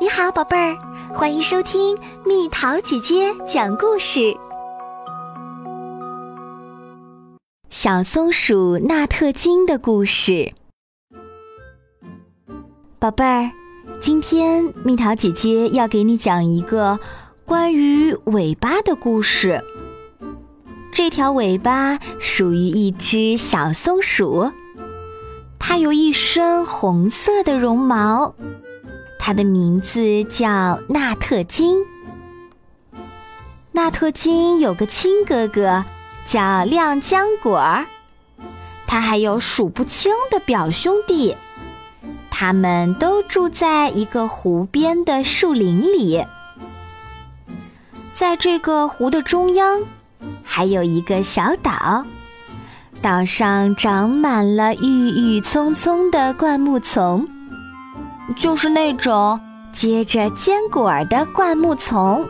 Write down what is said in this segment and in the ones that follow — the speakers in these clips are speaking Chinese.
你好，宝贝儿，欢迎收听蜜桃姐姐讲故事。小松鼠纳特金的故事。宝贝儿，今天蜜桃姐姐要给你讲一个关于尾巴的故事。这条尾巴属于一只小松鼠，它有一身红色的绒毛。他的名字叫纳特金。纳特金有个亲哥哥，叫亮浆果儿。他还有数不清的表兄弟，他们都住在一个湖边的树林里。在这个湖的中央，还有一个小岛，岛上长满了郁郁葱葱的灌木丛。就是那种结着坚果儿的灌木丛，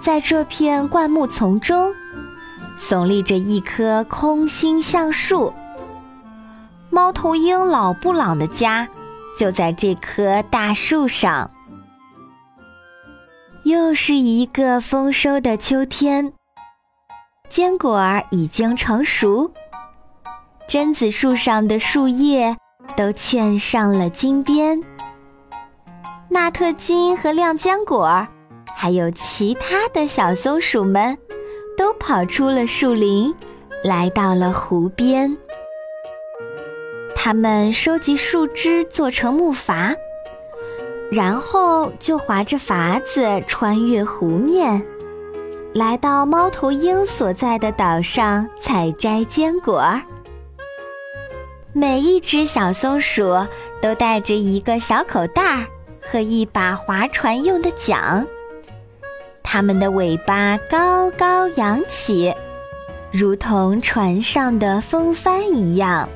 在这片灌木丛中，耸立着一棵空心橡树。猫头鹰老布朗的家就在这棵大树上。又是一个丰收的秋天，坚果儿已经成熟，榛子树上的树叶。都嵌上了金边。纳特金和亮浆果，还有其他的小松鼠们，都跑出了树林，来到了湖边。他们收集树枝做成木筏，然后就划着筏子穿越湖面，来到猫头鹰所在的岛上采摘坚果。每一只小松鼠都带着一个小口袋和一把划船用的桨，它们的尾巴高高扬起，如同船上的风帆一样。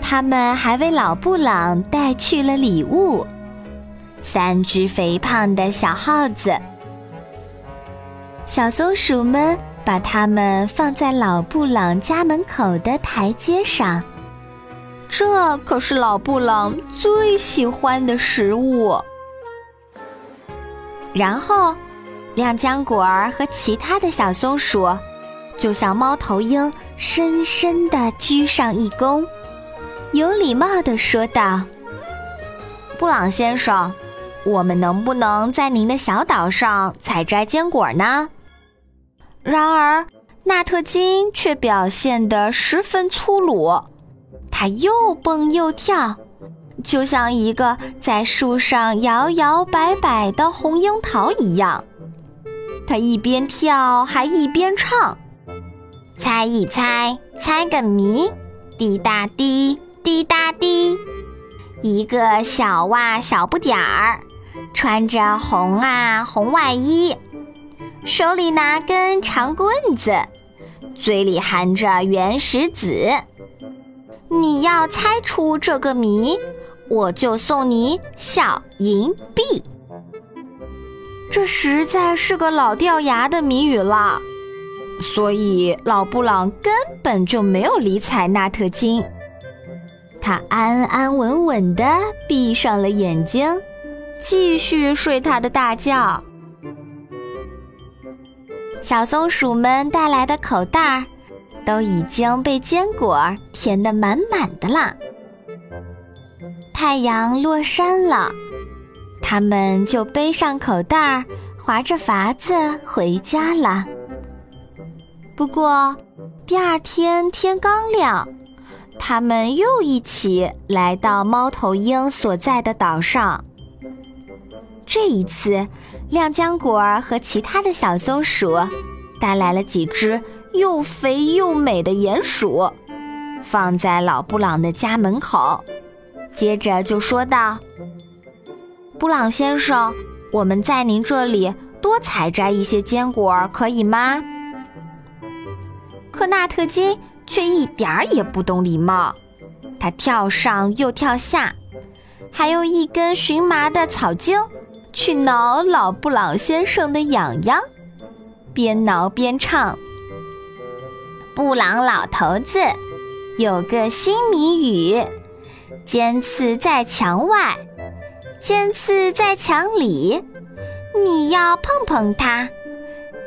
他们还为老布朗带去了礼物——三只肥胖的小耗子。小松鼠们。把它们放在老布朗家门口的台阶上，这可是老布朗最喜欢的食物。然后，亮浆果儿和其他的小松鼠就向猫头鹰深深地鞠上一躬，有礼貌地说道：“布朗先生，我们能不能在您的小岛上采摘坚果呢？”然而，纳特金却表现得十分粗鲁，他又蹦又跳，就像一个在树上摇摇摆摆的红樱桃一样。他一边跳还一边唱：“猜一猜，猜个谜，滴答滴，滴答滴，一个小袜小不点儿，穿着红啊红外衣。”手里拿根长棍子，嘴里含着原石子。你要猜出这个谜，我就送你小银币。这实在是个老掉牙的谜语了，所以老布朗根本就没有理睬纳特金。他安安稳稳地闭上了眼睛，继续睡他的大觉。小松鼠们带来的口袋儿都已经被坚果填得满满的啦。太阳落山了，它们就背上口袋儿，划着筏子回家了。不过，第二天天刚亮，它们又一起来到猫头鹰所在的岛上。这一次。亮浆果儿和其他的小松鼠带来了几只又肥又美的鼹鼠，放在老布朗的家门口。接着就说道：“布朗先生，我们在您这里多采摘一些坚果，可以吗？”可纳特金却一点儿也不懂礼貌，他跳上又跳下，还用一根荨麻的草茎。去挠老布朗先生的痒痒，边挠边唱。布朗老头子有个新谜语：尖刺在墙外，尖刺在墙里，你要碰碰它，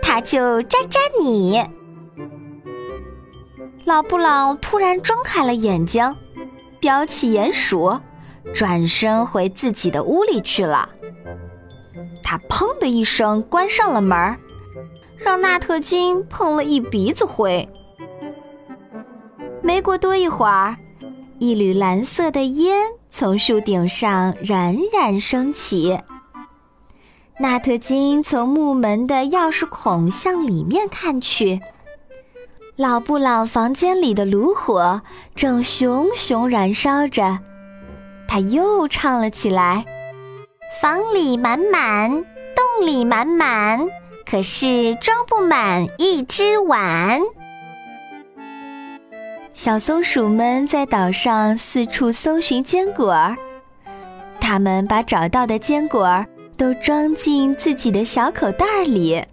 它就扎扎你。老布朗突然睁开了眼睛，叼起鼹鼠，转身回自己的屋里去了。他砰的一声关上了门，让纳特金碰了一鼻子灰。没过多一会儿，一缕蓝色的烟从树顶上冉冉升起。纳特金从木门的钥匙孔向里面看去。老布朗房间里的炉火正熊熊燃烧着，他又唱了起来：“房里满满，洞里满满，可是装不满一只碗。”小松鼠们在岛上四处搜寻坚果儿，他们把找到的坚果儿都装进自己的小口袋里。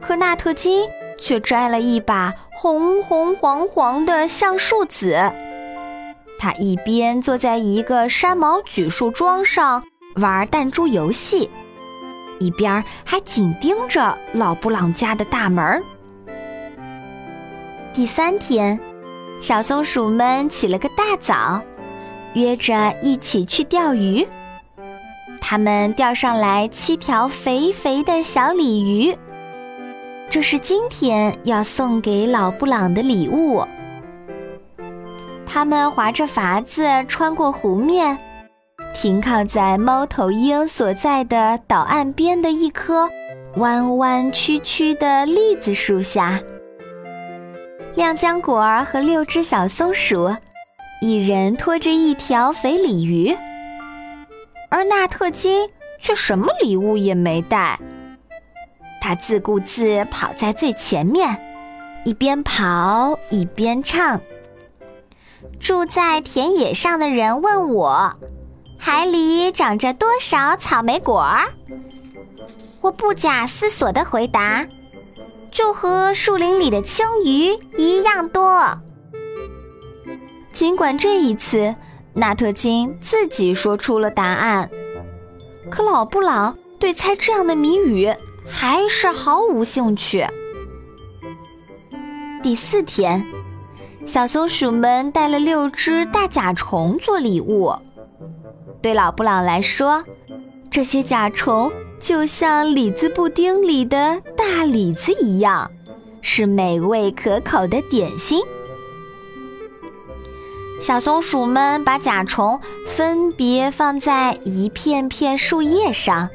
可纳特金。却摘了一把红红黄黄的橡树籽。他一边坐在一个山毛榉树桩上玩弹珠游戏，一边还紧盯着老布朗家的大门。第三天，小松鼠们起了个大早，约着一起去钓鱼。他们钓上来七条肥肥的小鲤鱼。这是今天要送给老布朗的礼物。他们划着筏子穿过湖面，停靠在猫头鹰所在的岛岸边的一棵弯弯曲曲的栗子树下。亮浆果儿和六只小松鼠，一人拖着一条肥鲤鱼，而纳特金却什么礼物也没带。他自顾自跑在最前面，一边跑一边唱。住在田野上的人问我：“海里长着多少草莓果儿？”我不假思索地回答：“就和树林里的青鱼一样多。”尽管这一次纳特金自己说出了答案，可老布朗对猜这样的谜语。还是毫无兴趣。第四天，小松鼠们带了六只大甲虫做礼物。对老布朗来说，这些甲虫就像李子布丁里的大李子一样，是美味可口的点心。小松鼠们把甲虫分别放在一片片树叶上。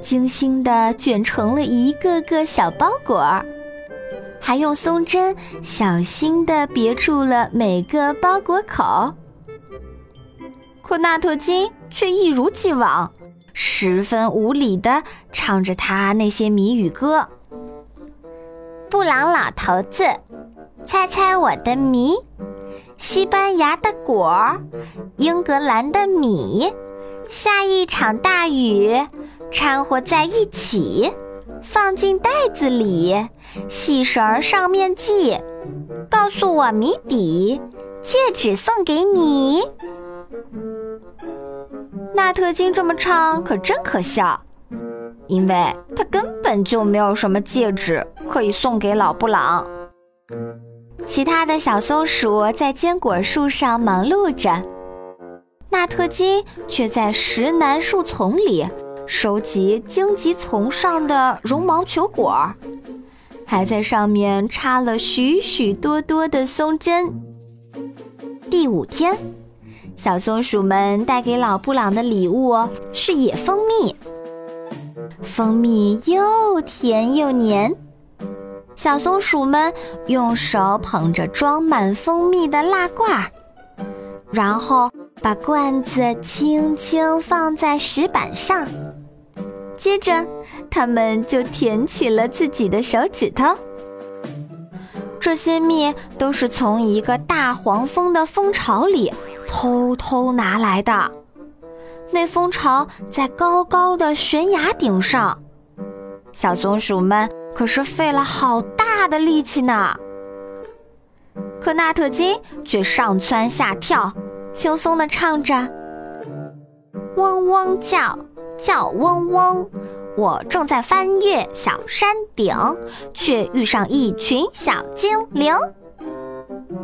精心地卷成了一个个小包裹儿，还用松针小心地别住了每个包裹口。可纳特金却一如既往，十分无礼地唱着他那些谜语歌：“布朗老头子，猜猜我的谜？西班牙的果，英格兰的米，下一场大雨。”掺和在一起，放进袋子里，细绳上面系。告诉我谜底，戒指送给你。纳特金这么唱可真可笑，因为他根本就没有什么戒指可以送给老布朗。其他的小松鼠在坚果树上忙碌着，纳特金却在石楠树丛里。收集荆棘丛上的绒毛球果，还在上面插了许许多多的松针。第五天，小松鼠们带给老布朗的礼物是野蜂蜜。蜂蜜又甜又黏，小松鼠们用手捧着装满蜂蜜的蜡罐儿，然后把罐子轻轻放在石板上。接着，他们就舔起了自己的手指头。这些蜜都是从一个大黄蜂的蜂巢里偷偷拿来的。那蜂巢在高高的悬崖顶上，小松鼠们可是费了好大的力气呢。可纳特金却上蹿下跳，轻松地唱着。嗡嗡叫，叫嗡嗡。我正在翻越小山顶，却遇上一群小精灵。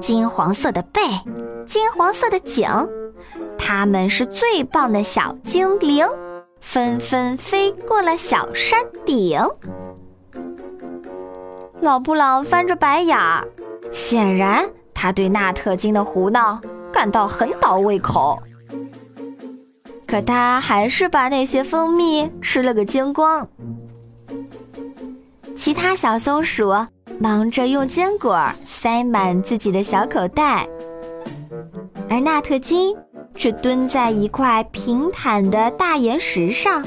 金黄色的背，金黄色的颈，他们是最棒的小精灵，纷纷飞过了小山顶。老布朗翻着白眼儿，显然他对纳特金的胡闹感到很倒胃口。可他还是把那些蜂蜜吃了个精光。其他小松鼠忙着用坚果塞满自己的小口袋，而纳特金却蹲在一块平坦的大岩石上，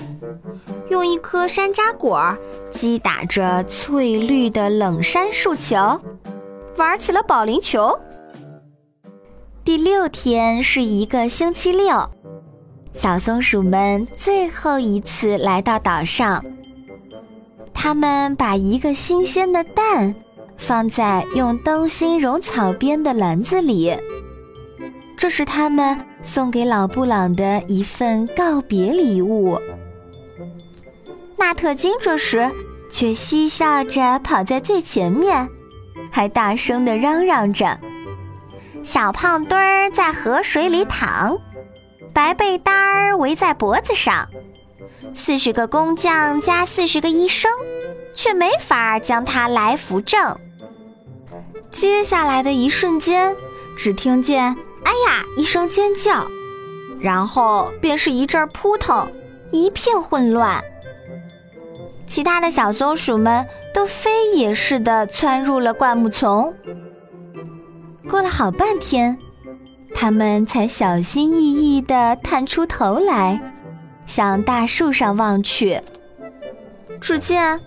用一颗山楂果击打着翠绿的冷杉树球，玩起了保龄球。第六天是一个星期六。小松鼠们最后一次来到岛上，他们把一个新鲜的蛋放在用灯芯绒草编的篮子里，这是他们送给老布朗的一份告别礼物。纳特金这时却嬉笑着跑在最前面，还大声地嚷嚷着：“小胖墩儿在河水里躺。”白被单儿围在脖子上，四十个工匠加四十个医生，却没法将他来扶正。接下来的一瞬间，只听见“哎呀”一声尖叫，然后便是一阵扑腾，一片混乱。其他的小松鼠们都飞也似的窜入了灌木丛。过了好半天。他们才小心翼翼地探出头来，向大树上望去。只见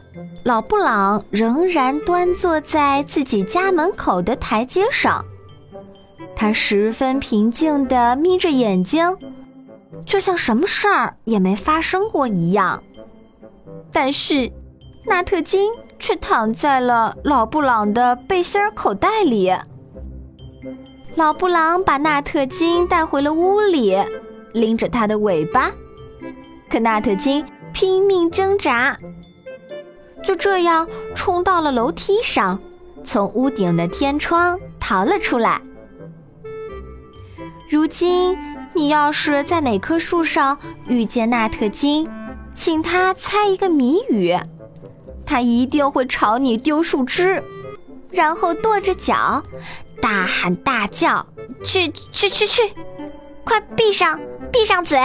老布朗仍然端坐在自己家门口的台阶上，他十分平静地眯着眼睛，就像什么事儿也没发生过一样。但是，纳特金却躺在了老布朗的背心口袋里。老布朗把纳特金带回了屋里，拎着他的尾巴，可纳特金拼命挣扎，就这样冲到了楼梯上，从屋顶的天窗逃了出来。如今，你要是在哪棵树上遇见纳特金，请他猜一个谜语，他一定会朝你丢树枝，然后跺着脚。大喊大叫，去去去去！快闭上闭上嘴！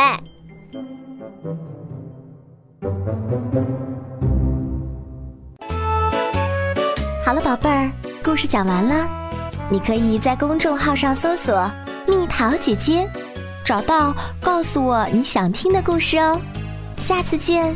好了，宝贝儿，故事讲完了。你可以在公众号上搜索“蜜桃姐姐”，找到告诉我你想听的故事哦。下次见。